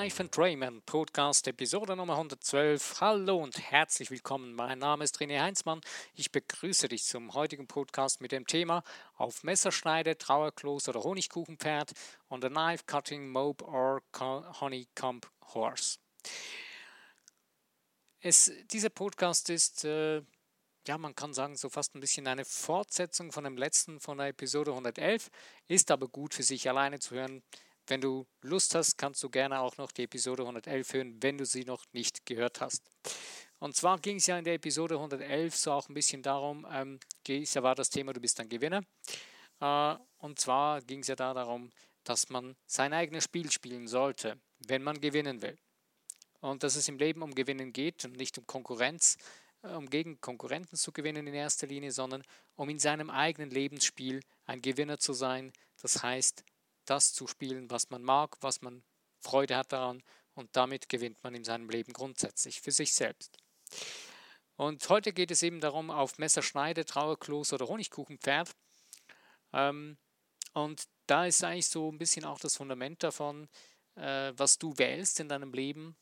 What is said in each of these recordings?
Life and Raymond Podcast Episode Nummer 112. Hallo und herzlich willkommen. Mein Name ist René Heinzmann. Ich begrüße dich zum heutigen Podcast mit dem Thema auf Messerschneide, Trauerkloß oder Honigkuchenpferd on the knife cutting mope or honeycomb horse. Es, dieser Podcast ist, äh, ja, man kann sagen, so fast ein bisschen eine Fortsetzung von dem letzten, von der Episode 111, ist aber gut für sich alleine zu hören wenn du Lust hast, kannst du gerne auch noch die Episode 111 hören, wenn du sie noch nicht gehört hast. Und zwar ging es ja in der Episode 111 so auch ein bisschen darum, ähm, war das Thema, du bist ein Gewinner. Äh, und zwar ging es ja da darum, dass man sein eigenes Spiel spielen sollte, wenn man gewinnen will. Und dass es im Leben um Gewinnen geht und nicht um Konkurrenz, äh, um gegen Konkurrenten zu gewinnen in erster Linie, sondern um in seinem eigenen Lebensspiel ein Gewinner zu sein. Das heißt, das zu spielen, was man mag, was man Freude hat daran und damit gewinnt man in seinem Leben grundsätzlich für sich selbst. Und heute geht es eben darum, auf Messerschneide, Trauerkloß oder Honigkuchenpferd. Ähm, und da ist eigentlich so ein bisschen auch das Fundament davon, äh, was du wählst in deinem Leben,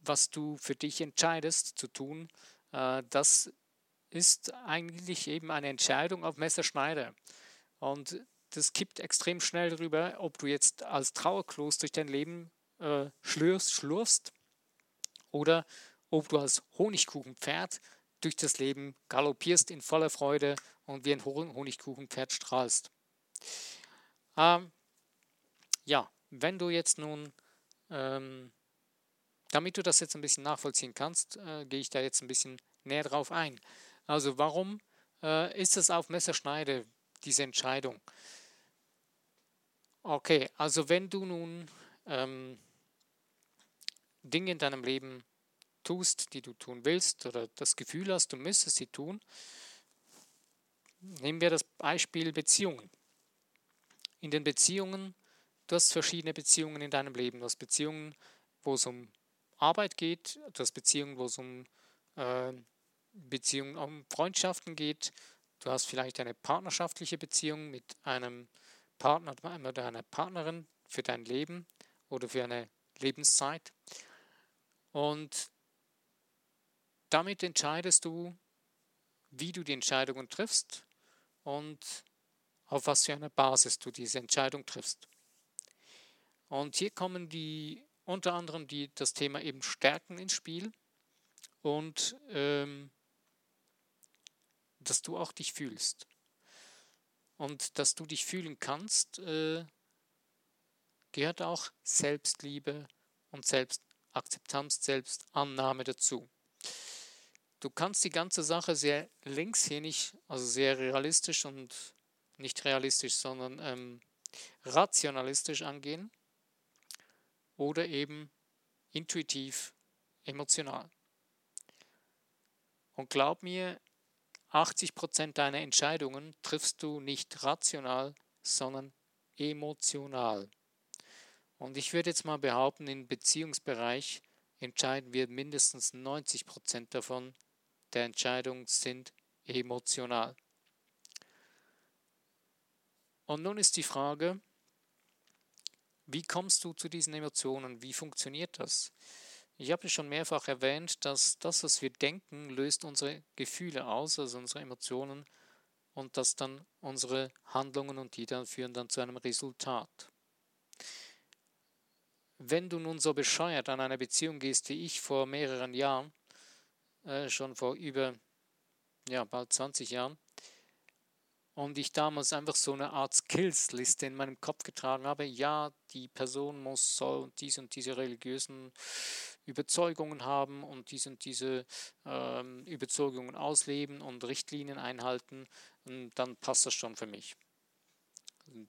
was du für dich entscheidest zu tun. Äh, das ist eigentlich eben eine Entscheidung auf Messerschneide. Und das kippt extrem schnell rüber, ob du jetzt als Trauerklos durch dein Leben äh, schlürfst, schlurfst oder ob du als Honigkuchenpferd durch das Leben galoppierst in voller Freude und wie ein Honigkuchenpferd strahlst. Ähm, ja, wenn du jetzt nun, ähm, damit du das jetzt ein bisschen nachvollziehen kannst, äh, gehe ich da jetzt ein bisschen näher drauf ein. Also warum äh, ist es auf Messerschneide, diese Entscheidung? Okay, also wenn du nun ähm, Dinge in deinem Leben tust, die du tun willst oder das Gefühl hast, du müsstest sie tun, nehmen wir das Beispiel Beziehungen. In den Beziehungen, du hast verschiedene Beziehungen in deinem Leben. Du hast Beziehungen, wo es um Arbeit geht, du hast Beziehungen, wo es um äh, Beziehungen, um Freundschaften geht. Du hast vielleicht eine partnerschaftliche Beziehung mit einem Partner oder einer Partnerin für dein Leben oder für eine Lebenszeit. Und damit entscheidest du, wie du die Entscheidungen triffst und auf was für eine Basis du diese Entscheidung triffst. Und hier kommen die unter anderem die, das Thema eben Stärken ins Spiel und ähm, dass du auch dich fühlst und dass du dich fühlen kannst, äh, gehört auch Selbstliebe und Selbstakzeptanz, Selbstannahme dazu. Du kannst die ganze Sache sehr linkshänig, also sehr realistisch und nicht realistisch, sondern ähm, rationalistisch angehen oder eben intuitiv, emotional. Und glaub mir, 80% deiner Entscheidungen triffst du nicht rational, sondern emotional. Und ich würde jetzt mal behaupten, im Beziehungsbereich entscheiden wir mindestens 90% davon der Entscheidungen sind emotional. Und nun ist die Frage, wie kommst du zu diesen Emotionen? Wie funktioniert das? Ich habe schon mehrfach erwähnt, dass das, was wir denken, löst unsere Gefühle aus, also unsere Emotionen, und dass dann unsere Handlungen und die dann führen dann zu einem Resultat. Wenn du nun so bescheuert an einer Beziehung gehst wie ich vor mehreren Jahren, äh, schon vor über ja, bald 20 Jahren, und ich damals einfach so eine Art Skills-Liste in meinem Kopf getragen habe, ja, die Person muss, soll und diese und diese religiösen Überzeugungen haben und diese und diese ähm, Überzeugungen ausleben und Richtlinien einhalten, dann passt das schon für mich.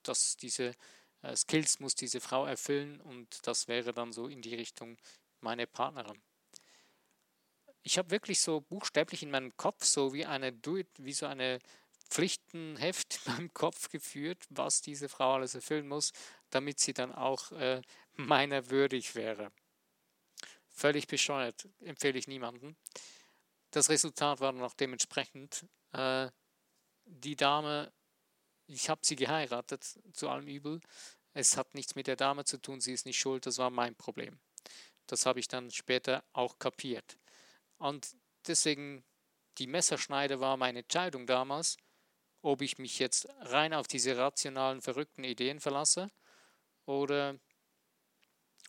Das, diese äh, Skills muss diese Frau erfüllen und das wäre dann so in die Richtung meine Partnerin. Ich habe wirklich so buchstäblich in meinem Kopf so wie eine wie so eine Pflichtenheft in Kopf geführt, was diese Frau alles erfüllen muss, damit sie dann auch äh, meiner würdig wäre. Völlig bescheuert, empfehle ich niemandem. Das Resultat war dann auch dementsprechend. Äh, die Dame, ich habe sie geheiratet, zu allem Übel. es hat nichts mit der Dame zu tun, sie ist nicht schuld, das war mein Problem. Das habe ich dann später auch kapiert. Und deswegen, die Messerschneide war meine Entscheidung damals, ob ich mich jetzt rein auf diese rationalen, verrückten Ideen verlasse oder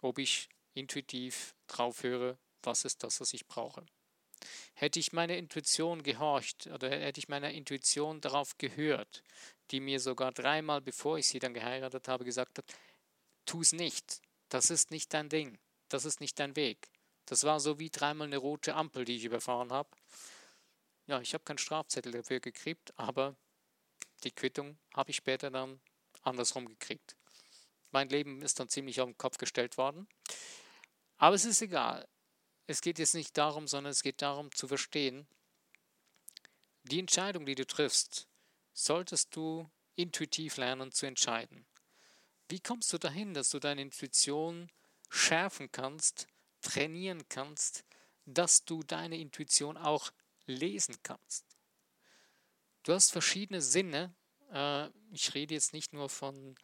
ob ich intuitiv drauf höre, was ist das, was ich brauche. Hätte ich meiner Intuition gehorcht oder hätte ich meiner Intuition darauf gehört, die mir sogar dreimal, bevor ich sie dann geheiratet habe, gesagt hat, tu es nicht, das ist nicht dein Ding, das ist nicht dein Weg. Das war so wie dreimal eine rote Ampel, die ich überfahren habe. Ja, ich habe keinen Strafzettel dafür gekriegt, aber die Quittung habe ich später dann andersrum gekriegt. Mein Leben ist dann ziemlich auf den Kopf gestellt worden. Aber es ist egal. Es geht jetzt nicht darum, sondern es geht darum zu verstehen, die Entscheidung, die du triffst, solltest du intuitiv lernen zu entscheiden. Wie kommst du dahin, dass du deine Intuition schärfen kannst, trainieren kannst, dass du deine Intuition auch lesen kannst? Du hast verschiedene Sinne. Äh, ich rede jetzt nicht nur von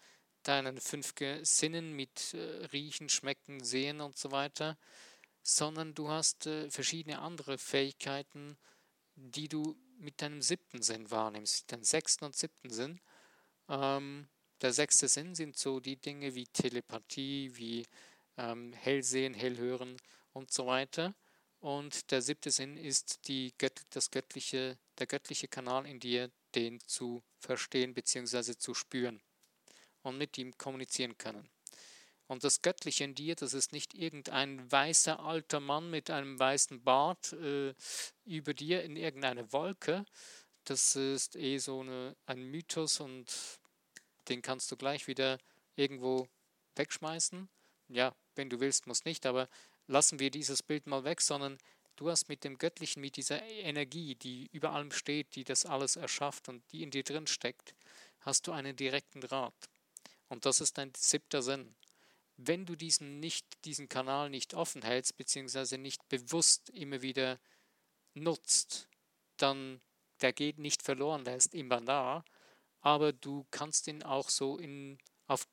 deinen fünf Sinnen mit äh, Riechen, Schmecken, Sehen und so weiter, sondern du hast äh, verschiedene andere Fähigkeiten, die du mit deinem siebten Sinn wahrnimmst, deinen sechsten und siebten Sinn. Ähm, der sechste Sinn sind so die Dinge wie Telepathie, wie ähm, Hellsehen, Hellhören und so weiter. Und der siebte Sinn ist die das göttliche, der göttliche Kanal in dir, den zu verstehen bzw. zu spüren und mit ihm kommunizieren können. Und das Göttliche in dir, das ist nicht irgendein weißer alter Mann mit einem weißen Bart äh, über dir in irgendeiner Wolke. Das ist eh so eine, ein Mythos und den kannst du gleich wieder irgendwo wegschmeißen. Ja, wenn du willst, muss nicht, aber lassen wir dieses Bild mal weg, sondern du hast mit dem Göttlichen, mit dieser Energie, die über allem steht, die das alles erschafft und die in dir drin steckt, hast du einen direkten Draht. Und das ist dein siebter Sinn. Wenn du diesen, nicht, diesen Kanal nicht offen hältst, beziehungsweise nicht bewusst immer wieder nutzt, dann der geht nicht verloren, der ist immer da, aber du kannst ihn auch so in auf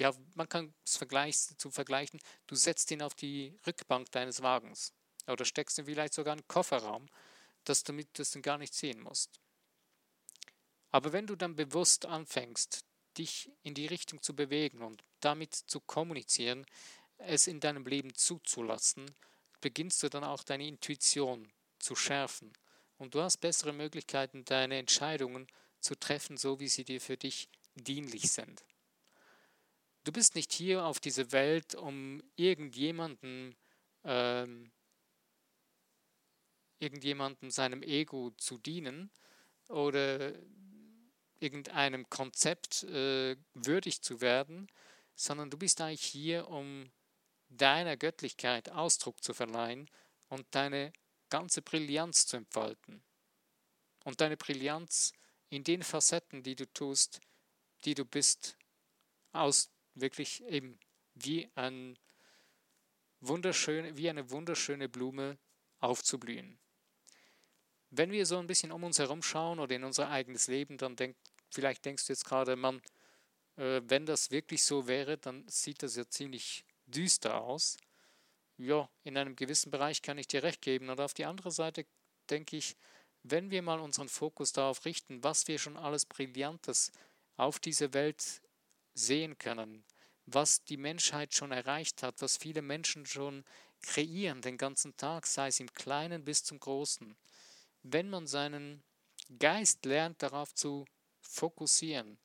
ja, man kann es vergleich, zu vergleichen, du setzt ihn auf die Rückbank deines Wagens oder steckst ihn vielleicht sogar in den Kofferraum, dass du das gar nicht sehen musst. Aber wenn du dann bewusst anfängst, dich in die Richtung zu bewegen und damit zu kommunizieren, es in deinem Leben zuzulassen, beginnst du dann auch deine Intuition zu schärfen. Und du hast bessere Möglichkeiten, deine Entscheidungen zu treffen, so wie sie dir für dich dienlich sind. Du bist nicht hier auf dieser Welt, um irgendjemanden, ähm, irgendjemanden seinem Ego zu dienen oder irgendeinem Konzept äh, würdig zu werden, sondern du bist eigentlich hier, um deiner Göttlichkeit Ausdruck zu verleihen und deine ganze Brillanz zu entfalten. Und deine Brillanz in den Facetten, die du tust, die du bist, aus wirklich eben wie ein wunderschön, wie eine wunderschöne Blume aufzublühen. Wenn wir so ein bisschen um uns herum schauen oder in unser eigenes Leben, dann denkt, vielleicht denkst du jetzt gerade, Mann, äh, wenn das wirklich so wäre, dann sieht das ja ziemlich düster aus. Ja, in einem gewissen Bereich kann ich dir recht geben. Und auf die andere Seite denke ich, wenn wir mal unseren Fokus darauf richten, was wir schon alles Brillantes auf dieser Welt sehen können, was die Menschheit schon erreicht hat, was viele Menschen schon kreieren den ganzen Tag, sei es im Kleinen bis zum Großen, wenn man seinen Geist lernt, darauf zu fokussieren,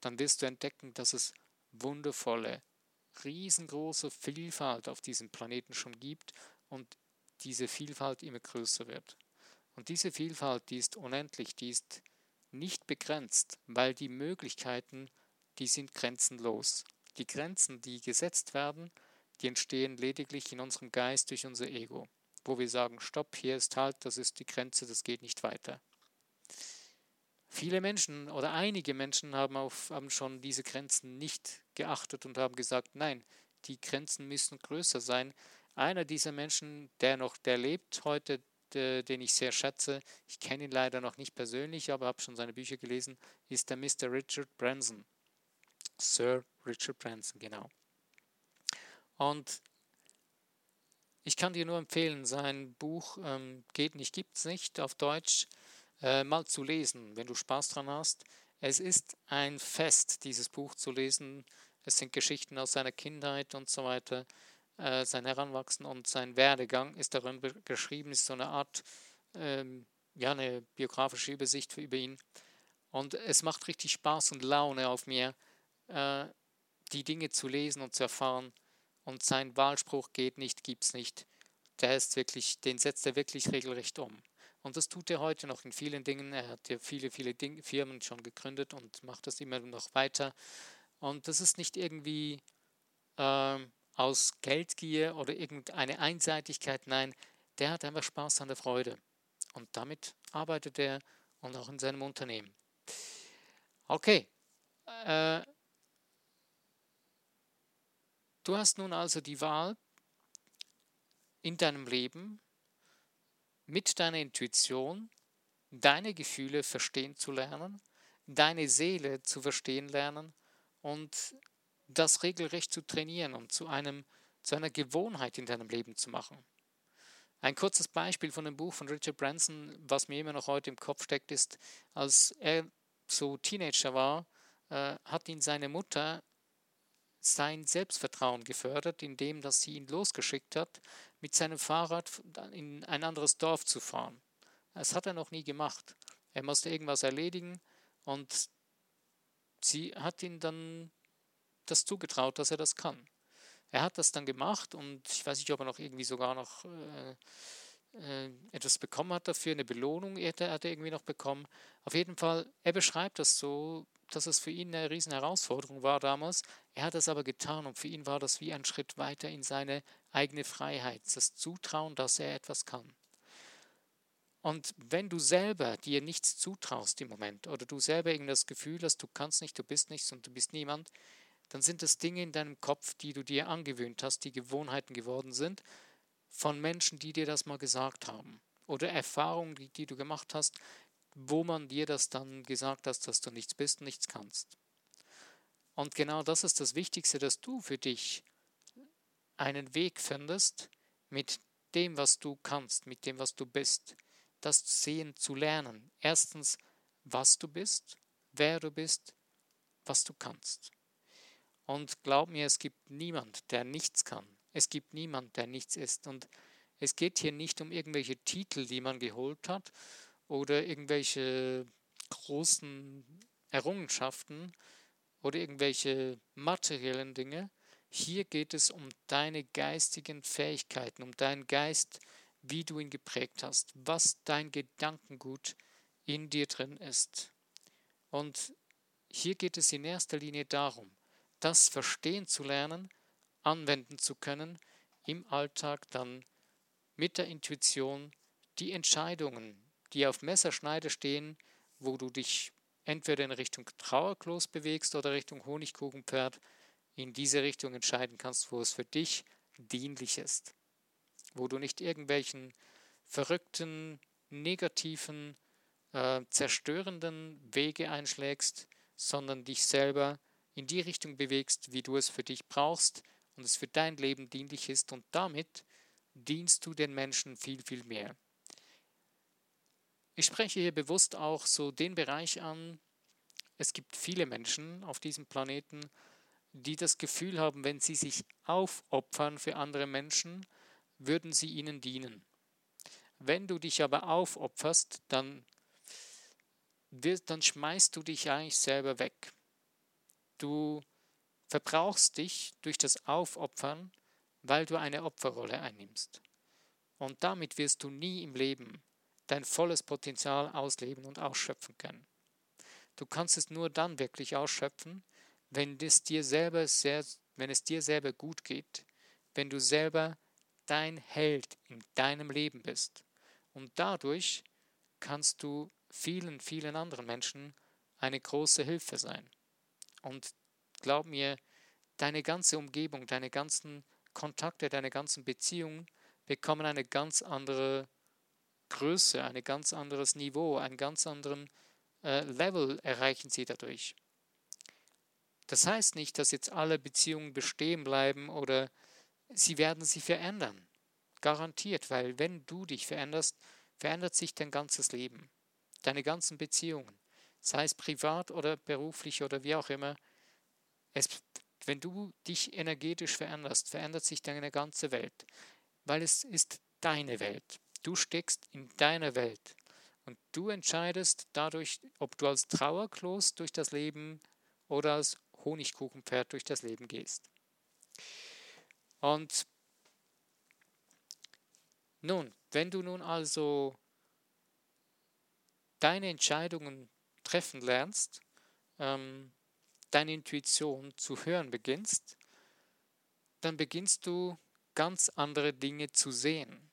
dann wirst du entdecken, dass es wundervolle, riesengroße Vielfalt auf diesem Planeten schon gibt und diese Vielfalt immer größer wird. Und diese Vielfalt, die ist unendlich, die ist nicht begrenzt, weil die Möglichkeiten, die sind grenzenlos. Die Grenzen, die gesetzt werden, die entstehen lediglich in unserem Geist durch unser Ego wo wir sagen, stopp, hier ist halt, das ist die Grenze, das geht nicht weiter. Viele Menschen oder einige Menschen haben, auf, haben schon diese Grenzen nicht geachtet und haben gesagt, nein, die Grenzen müssen größer sein. Einer dieser Menschen, der noch, der lebt heute, der, den ich sehr schätze, ich kenne ihn leider noch nicht persönlich, aber habe schon seine Bücher gelesen, ist der Mr. Richard Branson. Sir Richard Branson, genau. Und ich kann dir nur empfehlen, sein Buch ähm, Geht nicht, gibt's nicht auf Deutsch äh, mal zu lesen, wenn du Spaß dran hast. Es ist ein Fest, dieses Buch zu lesen. Es sind Geschichten aus seiner Kindheit und so weiter. Äh, sein Heranwachsen und sein Werdegang ist darin geschrieben, ist so eine Art, ähm, ja, eine biografische Übersicht über ihn. Und es macht richtig Spaß und Laune auf mir, äh, die Dinge zu lesen und zu erfahren. Und sein Wahlspruch geht nicht, gibt's nicht. Der ist wirklich, den setzt er wirklich regelrecht um. Und das tut er heute noch in vielen Dingen. Er hat ja viele, viele Ding Firmen schon gegründet und macht das immer noch weiter. Und das ist nicht irgendwie äh, aus Geldgier oder irgendeine Einseitigkeit. Nein, der hat einfach Spaß an der Freude. Und damit arbeitet er und auch in seinem Unternehmen. Okay. Äh, du hast nun also die Wahl in deinem Leben, mit deiner Intuition deine Gefühle verstehen zu lernen, deine Seele zu verstehen lernen und das regelrecht zu trainieren und zu, einem, zu einer Gewohnheit in deinem Leben zu machen. Ein kurzes Beispiel von dem Buch von Richard Branson, was mir immer noch heute im Kopf steckt, ist, als er so Teenager war, äh, hat ihn seine Mutter sein Selbstvertrauen gefördert, indem dass sie ihn losgeschickt hat, mit seinem Fahrrad in ein anderes Dorf zu fahren. Das hat er noch nie gemacht. Er musste irgendwas erledigen und sie hat ihn dann das zugetraut, dass er das kann. Er hat das dann gemacht und ich weiß nicht, ob er noch irgendwie sogar noch äh, äh, etwas bekommen hat dafür, eine Belohnung hat er, hat er irgendwie noch bekommen. Auf jeden Fall, er beschreibt das so, dass es für ihn eine riesen Herausforderung war damals. Er hat es aber getan und für ihn war das wie ein Schritt weiter in seine eigene Freiheit, das Zutrauen, dass er etwas kann. Und wenn du selber dir nichts zutraust im Moment oder du selber irgendwie das Gefühl hast, du kannst nicht, du bist nichts und du bist niemand, dann sind das Dinge in deinem Kopf, die du dir angewöhnt hast, die Gewohnheiten geworden sind, von Menschen, die dir das mal gesagt haben. Oder Erfahrungen, die, die du gemacht hast, wo man dir das dann gesagt hat, dass du nichts bist und nichts kannst. Und genau das ist das Wichtigste, dass du für dich einen Weg findest mit dem, was du kannst, mit dem, was du bist, das sehen zu lernen. Erstens, was du bist, wer du bist, was du kannst. Und glaub mir, es gibt niemand, der nichts kann. Es gibt niemand, der nichts ist. Und es geht hier nicht um irgendwelche Titel, die man geholt hat oder irgendwelche großen Errungenschaften oder irgendwelche materiellen Dinge. Hier geht es um deine geistigen Fähigkeiten, um deinen Geist, wie du ihn geprägt hast, was dein Gedankengut in dir drin ist. Und hier geht es in erster Linie darum, das verstehen zu lernen, anwenden zu können, im Alltag dann mit der Intuition die Entscheidungen, die auf Messerschneide stehen, wo du dich entweder in Richtung Trauerklos bewegst oder Richtung Honigkuchenpferd, in diese Richtung entscheiden kannst, wo es für dich dienlich ist. Wo du nicht irgendwelchen verrückten, negativen, äh, zerstörenden Wege einschlägst, sondern dich selber in die Richtung bewegst, wie du es für dich brauchst und es für dein Leben dienlich ist und damit dienst du den Menschen viel, viel mehr. Ich spreche hier bewusst auch so den Bereich an, es gibt viele Menschen auf diesem Planeten, die das Gefühl haben, wenn sie sich aufopfern für andere Menschen, würden sie ihnen dienen. Wenn du dich aber aufopferst, dann, dann schmeißt du dich eigentlich selber weg. Du verbrauchst dich durch das Aufopfern, weil du eine Opferrolle einnimmst. Und damit wirst du nie im Leben dein volles Potenzial ausleben und ausschöpfen können. Du kannst es nur dann wirklich ausschöpfen, wenn es dir selber sehr, wenn es dir selber gut geht, wenn du selber dein Held in deinem Leben bist. Und dadurch kannst du vielen, vielen anderen Menschen eine große Hilfe sein. Und glaub mir, deine ganze Umgebung, deine ganzen Kontakte, deine ganzen Beziehungen bekommen eine ganz andere Größe, ein ganz anderes Niveau, einen ganz anderen äh, Level erreichen sie dadurch. Das heißt nicht, dass jetzt alle Beziehungen bestehen bleiben oder sie werden sich verändern. Garantiert, weil wenn du dich veränderst, verändert sich dein ganzes Leben, deine ganzen Beziehungen, sei es privat oder beruflich oder wie auch immer. Es, wenn du dich energetisch veränderst, verändert sich deine ganze Welt, weil es ist deine Welt. Du steckst in deiner Welt und du entscheidest dadurch, ob du als Trauerklos durch das Leben oder als Honigkuchenpferd durch das Leben gehst. Und nun, wenn du nun also deine Entscheidungen treffen lernst, ähm, deine Intuition zu hören beginnst, dann beginnst du ganz andere Dinge zu sehen.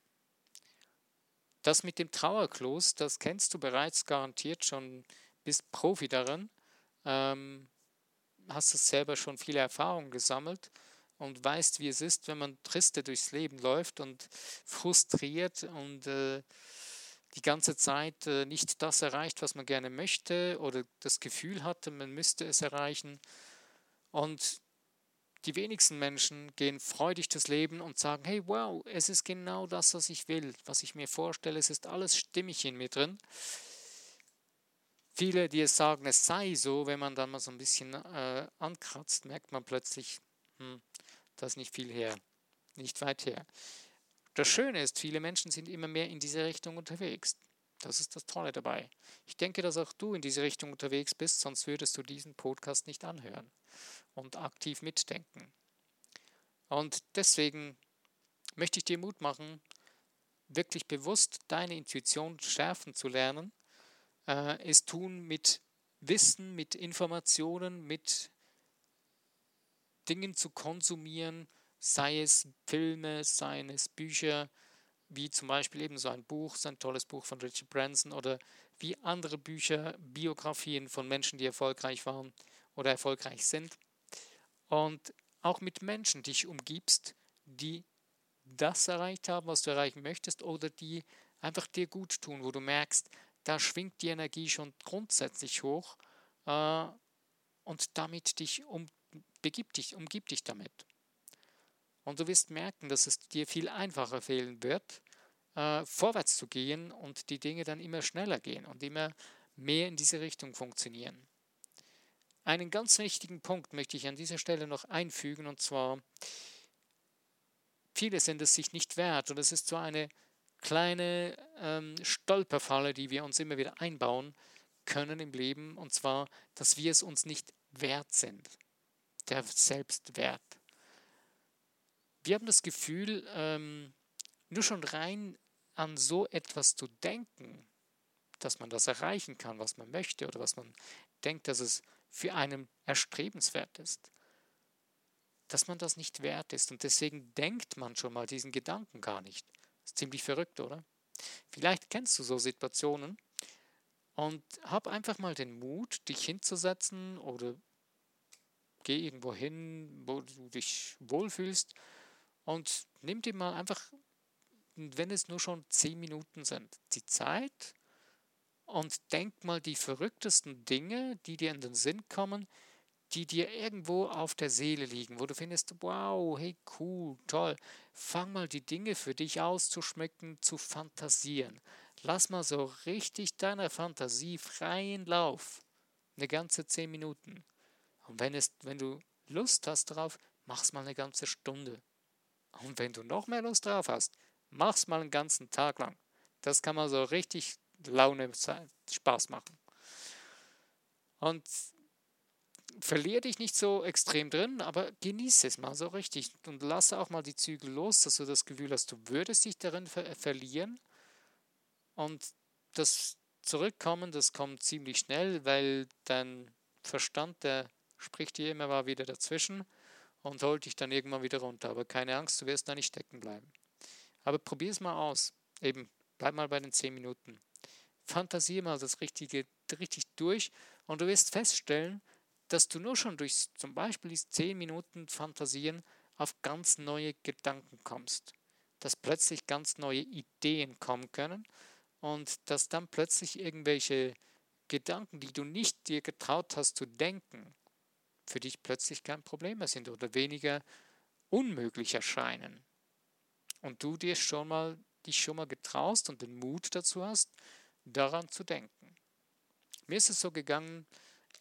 Das mit dem Trauerklos, das kennst du bereits garantiert schon, bist Profi darin, ähm, hast es selber schon viele Erfahrungen gesammelt und weißt, wie es ist, wenn man triste durchs Leben läuft und frustriert und äh, die ganze Zeit äh, nicht das erreicht, was man gerne möchte oder das Gefühl hatte, man müsste es erreichen. Und die wenigsten Menschen gehen freudig das Leben und sagen, hey, wow, es ist genau das, was ich will, was ich mir vorstelle, es ist alles stimmig in mir drin. Viele, die es sagen, es sei so, wenn man dann mal so ein bisschen äh, ankratzt, merkt man plötzlich, hm, das ist nicht viel her, nicht weit her. Das Schöne ist, viele Menschen sind immer mehr in diese Richtung unterwegs. Das ist das Tolle dabei. Ich denke, dass auch du in diese Richtung unterwegs bist, sonst würdest du diesen Podcast nicht anhören und aktiv mitdenken. Und deswegen möchte ich dir Mut machen, wirklich bewusst deine Intuition schärfen zu lernen, äh, es tun mit Wissen, mit Informationen, mit Dingen zu konsumieren, sei es Filme, seien es Bücher, wie zum Beispiel eben so ein Buch, so ein tolles Buch von Richard Branson oder wie andere Bücher, Biografien von Menschen, die erfolgreich waren oder erfolgreich sind und auch mit Menschen dich umgibst, die das erreicht haben, was du erreichen möchtest, oder die einfach dir gut tun, wo du merkst, da schwingt die Energie schon grundsätzlich hoch äh, und damit dich um, begib dich, umgib dich damit. Und du wirst merken, dass es dir viel einfacher fehlen wird, äh, vorwärts zu gehen und die Dinge dann immer schneller gehen und immer mehr in diese Richtung funktionieren. Einen ganz wichtigen Punkt möchte ich an dieser Stelle noch einfügen, und zwar, viele sind es sich nicht wert, und es ist so eine kleine ähm, Stolperfalle, die wir uns immer wieder einbauen können im Leben, und zwar, dass wir es uns nicht wert sind, der Selbstwert. Wir haben das Gefühl, ähm, nur schon rein an so etwas zu denken, dass man das erreichen kann, was man möchte oder was man denkt, dass es für einen erstrebenswert ist, dass man das nicht wert ist. Und deswegen denkt man schon mal diesen Gedanken gar nicht. Das ist ziemlich verrückt, oder? Vielleicht kennst du so Situationen und hab einfach mal den Mut, dich hinzusetzen oder geh irgendwo hin, wo du dich wohlfühlst und nimm dir mal einfach, wenn es nur schon zehn Minuten sind, die Zeit und denk mal die verrücktesten Dinge, die dir in den Sinn kommen, die dir irgendwo auf der Seele liegen, wo du findest, wow, hey, cool, toll. Fang mal die Dinge für dich auszuschmücken, zu fantasieren. Lass mal so richtig deiner Fantasie freien Lauf. Eine ganze zehn Minuten. Und wenn, es, wenn du Lust hast darauf, mach's mal eine ganze Stunde. Und wenn du noch mehr Lust drauf hast, mach's mal einen ganzen Tag lang. Das kann man so richtig Laune, Spaß machen. Und verlier dich nicht so extrem drin, aber genieße es mal so richtig und lasse auch mal die Zügel los, dass du das Gefühl hast, du würdest dich darin ver verlieren. Und das Zurückkommen, das kommt ziemlich schnell, weil dein Verstand, der spricht dir immer mal wieder dazwischen und holt dich dann irgendwann wieder runter. Aber keine Angst, du wirst da nicht stecken bleiben. Aber probier es mal aus. Eben, bleib mal bei den 10 Minuten. Fantasier mal das Richtige richtig durch und du wirst feststellen, dass du nur schon durch zum Beispiel diese 10 Minuten Fantasieren auf ganz neue Gedanken kommst. Dass plötzlich ganz neue Ideen kommen können und dass dann plötzlich irgendwelche Gedanken, die du nicht dir getraut hast zu denken, für dich plötzlich kein Problem mehr sind oder weniger unmöglich erscheinen. Und du dir schon mal, dich schon mal getraust und den Mut dazu hast, daran zu denken. Mir ist es so gegangen,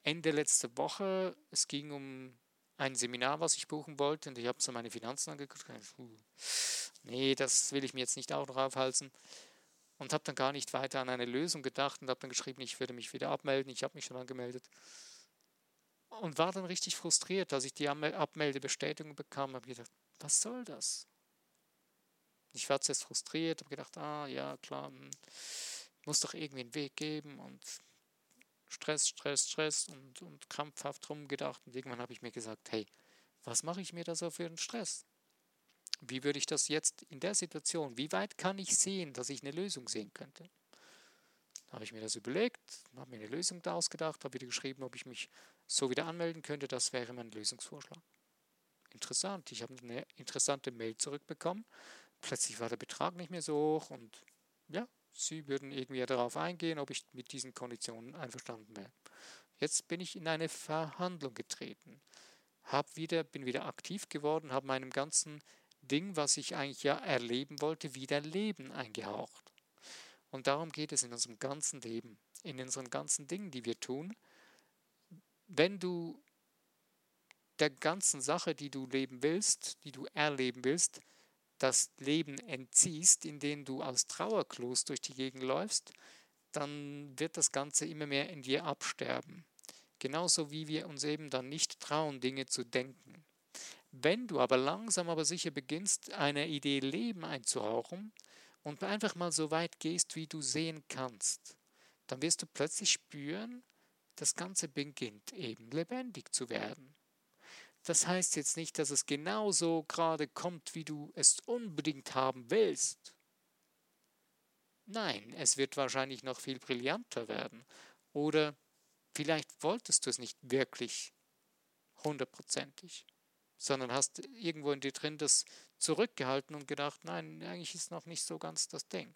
Ende letzte Woche, es ging um ein Seminar, was ich buchen wollte, und ich habe so meine Finanzen angeguckt. Nee, das will ich mir jetzt nicht auch noch aufhalten. Und habe dann gar nicht weiter an eine Lösung gedacht und habe dann geschrieben, ich würde mich wieder abmelden. Ich habe mich schon angemeldet. Und war dann richtig frustriert, als ich die Abmeldebestätigung bekam. Habe gedacht, was soll das? Ich war zuerst frustriert, habe gedacht, ah ja, klar, hm, muss doch irgendwie einen Weg geben und Stress, Stress, Stress und, und krampfhaft rumgedacht. Und irgendwann habe ich mir gesagt, hey, was mache ich mir da so für einen Stress? Wie würde ich das jetzt in der Situation, wie weit kann ich sehen, dass ich eine Lösung sehen könnte? Da habe ich mir das überlegt, habe mir eine Lösung da ausgedacht, habe wieder geschrieben, ob ich mich so wieder anmelden könnte. Das wäre mein Lösungsvorschlag. Interessant, ich habe eine interessante Mail zurückbekommen. Plötzlich war der Betrag nicht mehr so hoch und ja, Sie würden irgendwie darauf eingehen, ob ich mit diesen Konditionen einverstanden wäre. Jetzt bin ich in eine Verhandlung getreten, hab wieder, bin wieder aktiv geworden, habe meinem ganzen Ding, was ich eigentlich ja erleben wollte, wieder Leben eingehaucht. Und darum geht es in unserem ganzen Leben, in unseren ganzen Dingen, die wir tun. Wenn du der ganzen Sache, die du leben willst, die du erleben willst, das Leben entziehst, indem du als Trauerklos durch die Gegend läufst, dann wird das Ganze immer mehr in dir absterben. Genauso wie wir uns eben dann nicht trauen, Dinge zu denken. Wenn du aber langsam aber sicher beginnst, eine Idee Leben einzuhauchen und einfach mal so weit gehst, wie du sehen kannst, dann wirst du plötzlich spüren, das Ganze beginnt eben lebendig zu werden. Das heißt jetzt nicht, dass es genauso gerade kommt, wie du es unbedingt haben willst. Nein, es wird wahrscheinlich noch viel brillanter werden. Oder vielleicht wolltest du es nicht wirklich hundertprozentig, sondern hast irgendwo in dir drin das zurückgehalten und gedacht, nein, eigentlich ist noch nicht so ganz das Ding.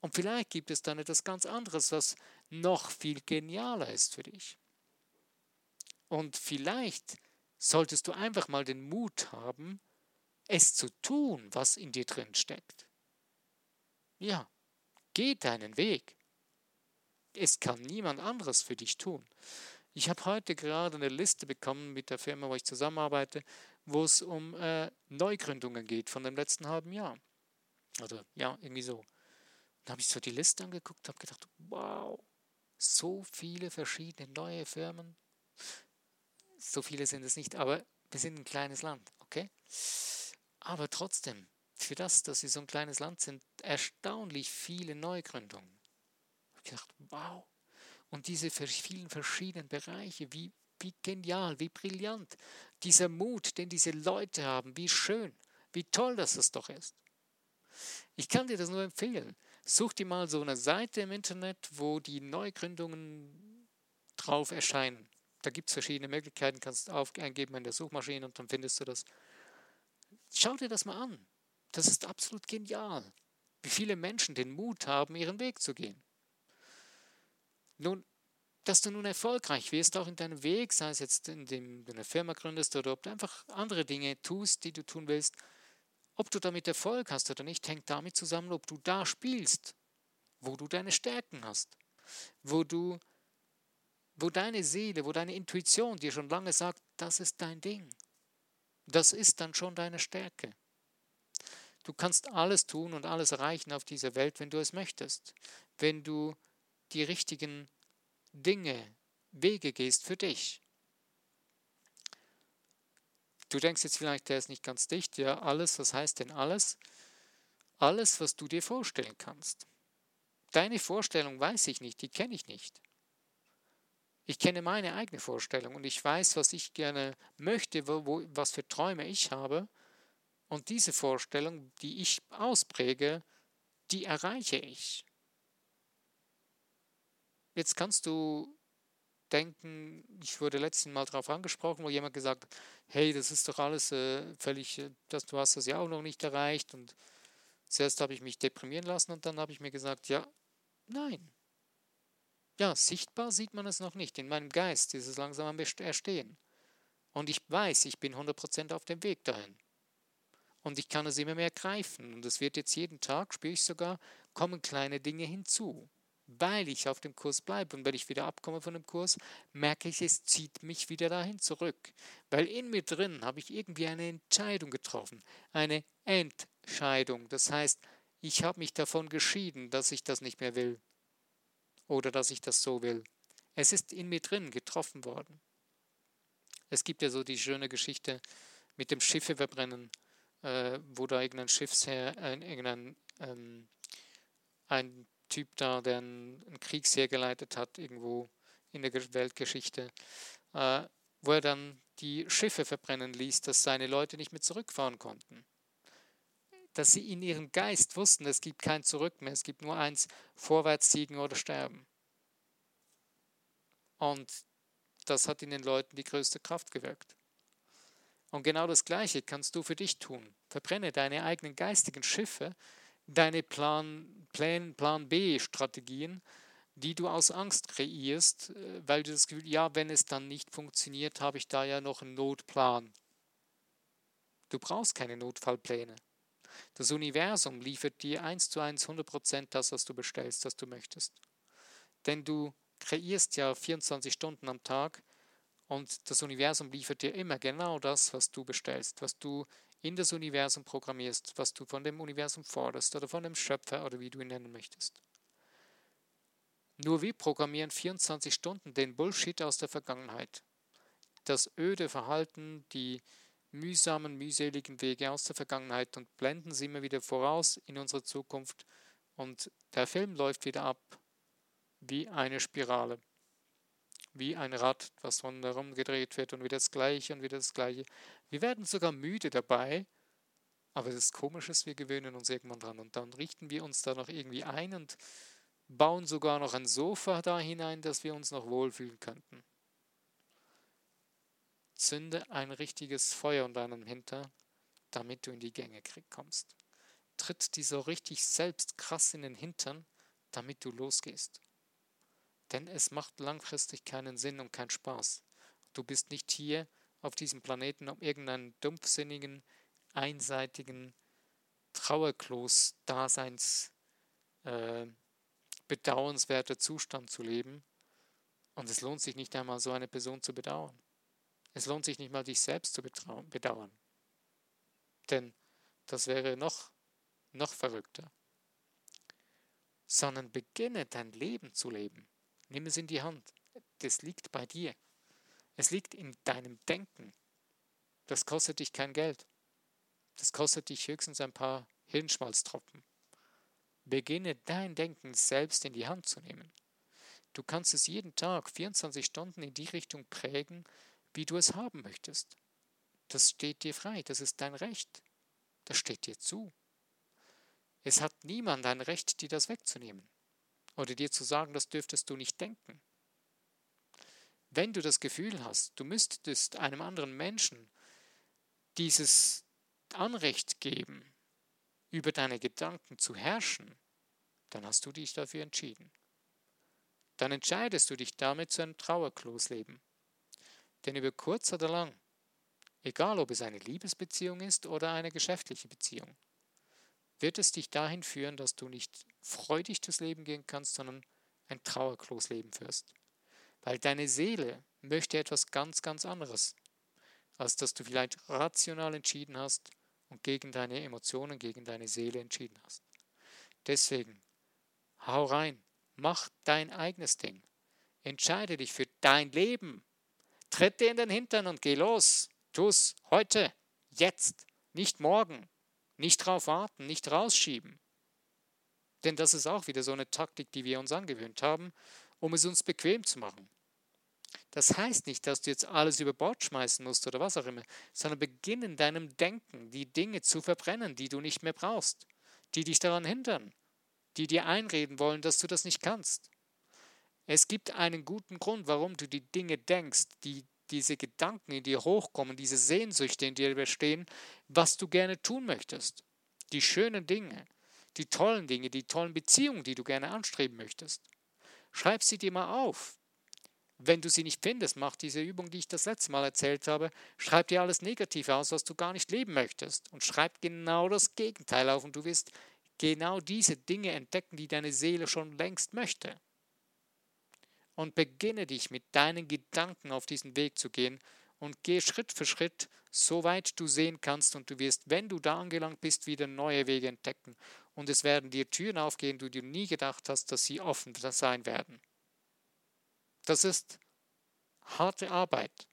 Und vielleicht gibt es dann etwas ganz anderes, was noch viel genialer ist für dich. Und vielleicht solltest du einfach mal den Mut haben, es zu tun, was in dir drin steckt. Ja, geh deinen Weg. Es kann niemand anderes für dich tun. Ich habe heute gerade eine Liste bekommen mit der Firma, wo ich zusammenarbeite, wo es um äh, Neugründungen geht von dem letzten halben Jahr. Oder ja, irgendwie so. Da habe ich so die Liste angeguckt, und habe gedacht, wow, so viele verschiedene neue Firmen, so viele sind es nicht, aber wir sind ein kleines Land, okay? Aber trotzdem, für das, dass wir so ein kleines Land sind, erstaunlich viele Neugründungen. Ich dachte, wow. Und diese vielen verschiedenen Bereiche, wie, wie genial, wie brillant. Dieser Mut, den diese Leute haben, wie schön, wie toll das es doch ist. Ich kann dir das nur empfehlen. Such dir mal so eine Seite im Internet, wo die Neugründungen drauf erscheinen. Da gibt es verschiedene Möglichkeiten, kannst auf, eingeben in der Suchmaschine und dann findest du das. Schau dir das mal an. Das ist absolut genial, wie viele Menschen den Mut haben, ihren Weg zu gehen. Nun, dass du nun erfolgreich wirst, auch in deinem Weg, sei es jetzt, indem du eine Firma gründest oder ob du einfach andere Dinge tust, die du tun willst, ob du damit Erfolg hast oder nicht, hängt damit zusammen, ob du da spielst, wo du deine Stärken hast, wo du wo deine Seele, wo deine Intuition dir schon lange sagt, das ist dein Ding. Das ist dann schon deine Stärke. Du kannst alles tun und alles erreichen auf dieser Welt, wenn du es möchtest. Wenn du die richtigen Dinge, Wege gehst für dich. Du denkst jetzt vielleicht, der ist nicht ganz dicht. Ja, alles, was heißt denn alles? Alles, was du dir vorstellen kannst. Deine Vorstellung weiß ich nicht, die kenne ich nicht. Ich kenne meine eigene Vorstellung und ich weiß, was ich gerne möchte, wo, wo, was für Träume ich habe. Und diese Vorstellung, die ich auspräge, die erreiche ich. Jetzt kannst du denken, ich wurde letzten Mal darauf angesprochen, wo jemand gesagt hat, hey, das ist doch alles äh, völlig, äh, das, du hast das ja auch noch nicht erreicht. Und zuerst habe ich mich deprimieren lassen und dann habe ich mir gesagt, ja, nein, ja, sichtbar sieht man es noch nicht. In meinem Geist ist es langsam am Erstehen. Und ich weiß, ich bin 100% auf dem Weg dahin. Und ich kann es immer mehr greifen. Und es wird jetzt jeden Tag, spüre ich sogar, kommen kleine Dinge hinzu. Weil ich auf dem Kurs bleibe. Und wenn ich wieder abkomme von dem Kurs, merke ich, es zieht mich wieder dahin zurück. Weil in mir drin habe ich irgendwie eine Entscheidung getroffen. Eine Entscheidung. Das heißt, ich habe mich davon geschieden, dass ich das nicht mehr will. Oder dass ich das so will. Es ist in mir drin getroffen worden. Es gibt ja so die schöne Geschichte mit dem Schiffe verbrennen, äh, wo da irgendein Schiffsherr, äh, irgendein ähm, ein Typ da, der einen, einen Kriegsheer geleitet hat, irgendwo in der Weltgeschichte, äh, wo er dann die Schiffe verbrennen ließ, dass seine Leute nicht mehr zurückfahren konnten. Dass sie in ihrem Geist wussten, es gibt kein Zurück mehr, es gibt nur eins, vorwärts siegen oder sterben. Und das hat in den Leuten die größte Kraft gewirkt. Und genau das Gleiche kannst du für dich tun. Verbrenne deine eigenen geistigen Schiffe, deine Plan, Plan, Plan B-Strategien, die du aus Angst kreierst, äh, weil du das Gefühl, ja, wenn es dann nicht funktioniert, habe ich da ja noch einen Notplan. Du brauchst keine Notfallpläne. Das Universum liefert dir eins zu eins 100% das, was du bestellst, was du möchtest. Denn du kreierst ja 24 Stunden am Tag und das Universum liefert dir immer genau das, was du bestellst, was du in das Universum programmierst, was du von dem Universum forderst oder von dem Schöpfer oder wie du ihn nennen möchtest. Nur wir programmieren 24 Stunden den Bullshit aus der Vergangenheit. Das öde Verhalten, die mühsamen, mühseligen Wege aus der Vergangenheit und blenden sie immer wieder voraus in unsere Zukunft und der Film läuft wieder ab wie eine Spirale wie ein Rad, was rundherum gedreht wird und wieder das Gleiche und wieder das Gleiche. Wir werden sogar müde dabei, aber das Komische ist, wir gewöhnen uns irgendwann dran und dann richten wir uns da noch irgendwie ein und bauen sogar noch ein Sofa da hinein, dass wir uns noch wohlfühlen könnten. Zünde ein richtiges Feuer in deinem Hinter, damit du in die Gänge kommst. Tritt die so richtig selbst krass in den Hintern, damit du losgehst. Denn es macht langfristig keinen Sinn und keinen Spaß. Du bist nicht hier auf diesem Planeten, um irgendeinen dumpfsinnigen, einseitigen Trauerklos-Daseins äh, bedauernswerter Zustand zu leben. Und es lohnt sich nicht einmal, so eine Person zu bedauern. Es lohnt sich nicht mal, dich selbst zu bedauern. Denn das wäre noch, noch verrückter. Sondern beginne dein Leben zu leben. Nimm es in die Hand. Das liegt bei dir. Es liegt in deinem Denken. Das kostet dich kein Geld. Das kostet dich höchstens ein paar Hirnschmalztropfen. Beginne dein Denken selbst in die Hand zu nehmen. Du kannst es jeden Tag 24 Stunden in die Richtung prägen, wie du es haben möchtest. Das steht dir frei, das ist dein Recht. Das steht dir zu. Es hat niemand ein Recht, dir das wegzunehmen oder dir zu sagen, das dürftest du nicht denken. Wenn du das Gefühl hast, du müsstest einem anderen Menschen dieses Anrecht geben, über deine Gedanken zu herrschen, dann hast du dich dafür entschieden. Dann entscheidest du dich damit zu einem Trauerklosleben. Denn über kurz oder lang, egal ob es eine Liebesbeziehung ist oder eine geschäftliche Beziehung, wird es dich dahin führen, dass du nicht freudig durchs Leben gehen kannst, sondern ein trauerklos Leben führst. Weil deine Seele möchte etwas ganz, ganz anderes, als dass du vielleicht rational entschieden hast und gegen deine Emotionen, gegen deine Seele entschieden hast. Deswegen, hau rein, mach dein eigenes Ding. Entscheide dich für dein Leben. Tritt dir in den Hintern und geh los. Tu's heute, jetzt, nicht morgen, nicht drauf warten, nicht rausschieben. Denn das ist auch wieder so eine Taktik, die wir uns angewöhnt haben, um es uns bequem zu machen. Das heißt nicht, dass du jetzt alles über Bord schmeißen musst oder was auch immer, sondern beginn in deinem Denken die Dinge zu verbrennen, die du nicht mehr brauchst, die dich daran hindern, die dir einreden wollen, dass du das nicht kannst. Es gibt einen guten Grund, warum du die Dinge denkst, die diese Gedanken in dir hochkommen, diese Sehnsüchte in dir bestehen, was du gerne tun möchtest. Die schönen Dinge, die tollen Dinge, die tollen Beziehungen, die du gerne anstreben möchtest. Schreib sie dir mal auf. Wenn du sie nicht findest, mach diese Übung, die ich das letzte Mal erzählt habe. Schreib dir alles Negative aus, was du gar nicht leben möchtest. Und schreib genau das Gegenteil auf und du wirst genau diese Dinge entdecken, die deine Seele schon längst möchte. Und beginne dich mit deinen Gedanken auf diesen Weg zu gehen und gehe Schritt für Schritt, so weit du sehen kannst und du wirst, wenn du da angelangt bist, wieder neue Wege entdecken. Und es werden dir Türen aufgehen, die du nie gedacht hast, dass sie offen sein werden. Das ist harte Arbeit,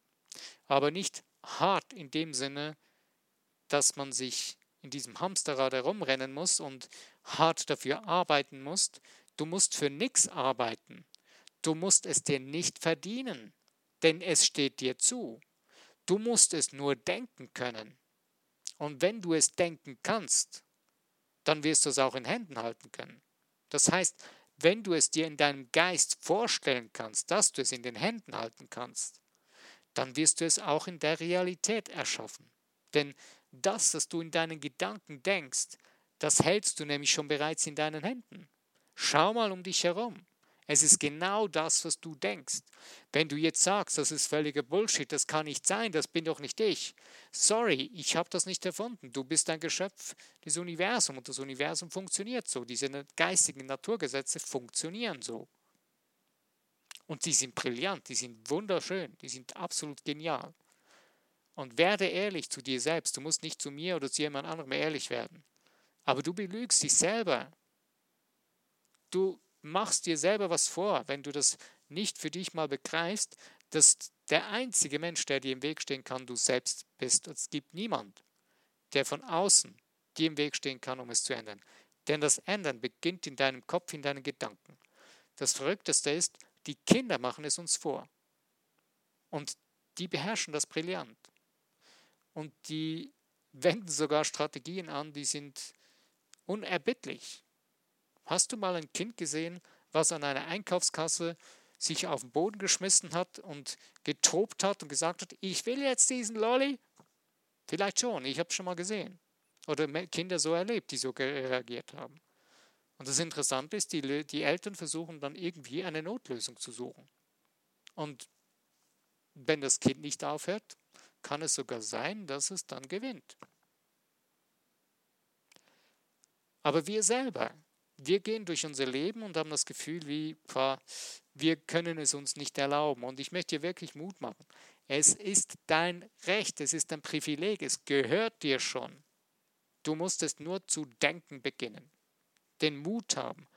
aber nicht hart in dem Sinne, dass man sich in diesem Hamsterrad herumrennen muss und hart dafür arbeiten muss. Du musst für nichts arbeiten. Du musst es dir nicht verdienen, denn es steht dir zu. Du musst es nur denken können. Und wenn du es denken kannst, dann wirst du es auch in Händen halten können. Das heißt, wenn du es dir in deinem Geist vorstellen kannst, dass du es in den Händen halten kannst, dann wirst du es auch in der Realität erschaffen. Denn das, was du in deinen Gedanken denkst, das hältst du nämlich schon bereits in deinen Händen. Schau mal um dich herum. Es ist genau das, was du denkst. Wenn du jetzt sagst, das ist völliger Bullshit, das kann nicht sein, das bin doch nicht ich. Sorry, ich habe das nicht erfunden. Du bist ein Geschöpf des Universums und das Universum funktioniert so. Diese geistigen Naturgesetze funktionieren so. Und die sind brillant, die sind wunderschön, die sind absolut genial. Und werde ehrlich zu dir selbst. Du musst nicht zu mir oder zu jemand anderem ehrlich werden. Aber du belügst dich selber. Du machst dir selber was vor, wenn du das nicht für dich mal begreifst, dass der einzige Mensch, der dir im Weg stehen kann, du selbst bist. Es gibt niemand, der von außen dir im Weg stehen kann, um es zu ändern. Denn das Ändern beginnt in deinem Kopf, in deinen Gedanken. Das Verrückteste ist, die Kinder machen es uns vor. Und die beherrschen das brillant. Und die wenden sogar Strategien an, die sind unerbittlich. Hast du mal ein Kind gesehen, was an einer Einkaufskasse sich auf den Boden geschmissen hat und getobt hat und gesagt hat, ich will jetzt diesen Lolly? Vielleicht schon, ich habe es schon mal gesehen. Oder Kinder so erlebt, die so reagiert haben. Und das Interessante ist, die, die Eltern versuchen dann irgendwie eine Notlösung zu suchen. Und wenn das Kind nicht aufhört, kann es sogar sein, dass es dann gewinnt. Aber wir selber, wir gehen durch unser Leben und haben das Gefühl, wie, wir können es uns nicht erlauben. Und ich möchte dir wirklich Mut machen. Es ist dein Recht, es ist dein Privileg, es gehört dir schon. Du musst es nur zu denken beginnen. Den Mut haben,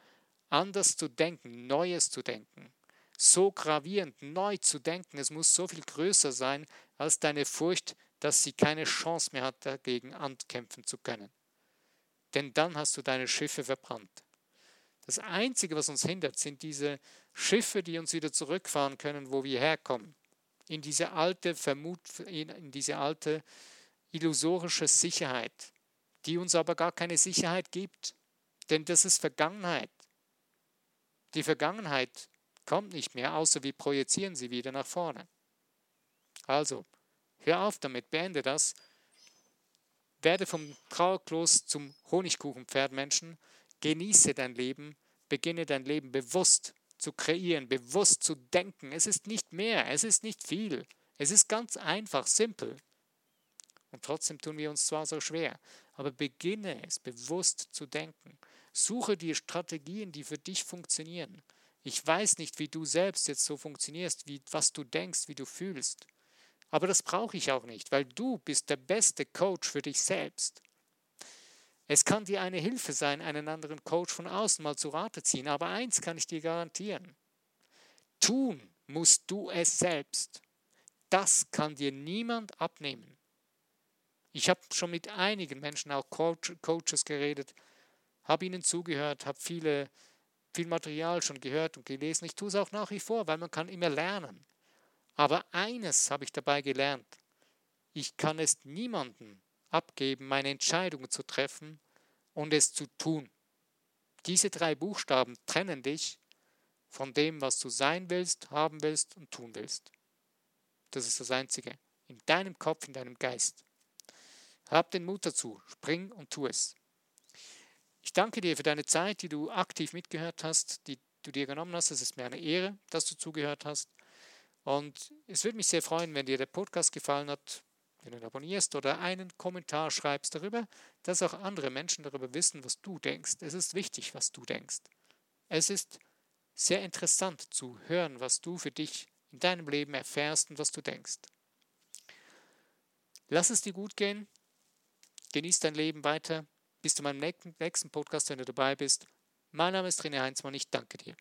anders zu denken, Neues zu denken. So gravierend, neu zu denken, es muss so viel größer sein als deine Furcht, dass sie keine Chance mehr hat, dagegen ankämpfen zu können. Denn dann hast du deine Schiffe verbrannt. Das Einzige, was uns hindert, sind diese Schiffe, die uns wieder zurückfahren können, wo wir herkommen. In diese alte Vermut, in diese alte illusorische Sicherheit, die uns aber gar keine Sicherheit gibt. Denn das ist Vergangenheit. Die Vergangenheit kommt nicht mehr, außer wir projizieren sie wieder nach vorne. Also, hör auf damit, beende das. Werde vom Trauerklos zum Honigkuchenpferdmenschen Genieße dein Leben, beginne dein Leben bewusst zu kreieren, bewusst zu denken. Es ist nicht mehr, es ist nicht viel. Es ist ganz einfach, simpel. Und trotzdem tun wir uns zwar so schwer, aber beginne es bewusst zu denken. Suche dir Strategien, die für dich funktionieren. Ich weiß nicht, wie du selbst jetzt so funktionierst, wie, was du denkst, wie du fühlst. Aber das brauche ich auch nicht, weil du bist der beste Coach für dich selbst. Es kann dir eine Hilfe sein, einen anderen Coach von außen mal zu Rate ziehen, aber eins kann ich dir garantieren. Tun musst du es selbst. Das kann dir niemand abnehmen. Ich habe schon mit einigen Menschen, auch Coach, Coaches geredet, habe ihnen zugehört, habe viel Material schon gehört und gelesen. Ich tue es auch nach wie vor, weil man kann immer lernen. Aber eines habe ich dabei gelernt. Ich kann es niemandem abgeben, meine Entscheidungen zu treffen und es zu tun. Diese drei Buchstaben trennen dich von dem, was du sein willst, haben willst und tun willst. Das ist das Einzige. In deinem Kopf, in deinem Geist. Hab den Mut dazu. Spring und tu es. Ich danke dir für deine Zeit, die du aktiv mitgehört hast, die du dir genommen hast. Es ist mir eine Ehre, dass du zugehört hast. Und es würde mich sehr freuen, wenn dir der Podcast gefallen hat, wenn du abonnierst oder einen Kommentar schreibst darüber, dass auch andere Menschen darüber wissen, was du denkst. Es ist wichtig, was du denkst. Es ist sehr interessant zu hören, was du für dich in deinem Leben erfährst und was du denkst. Lass es dir gut gehen. Genieß dein Leben weiter. Bis zu meinem nächsten Podcast, wenn du dabei bist. Mein Name ist René Heinzmann. Ich danke dir.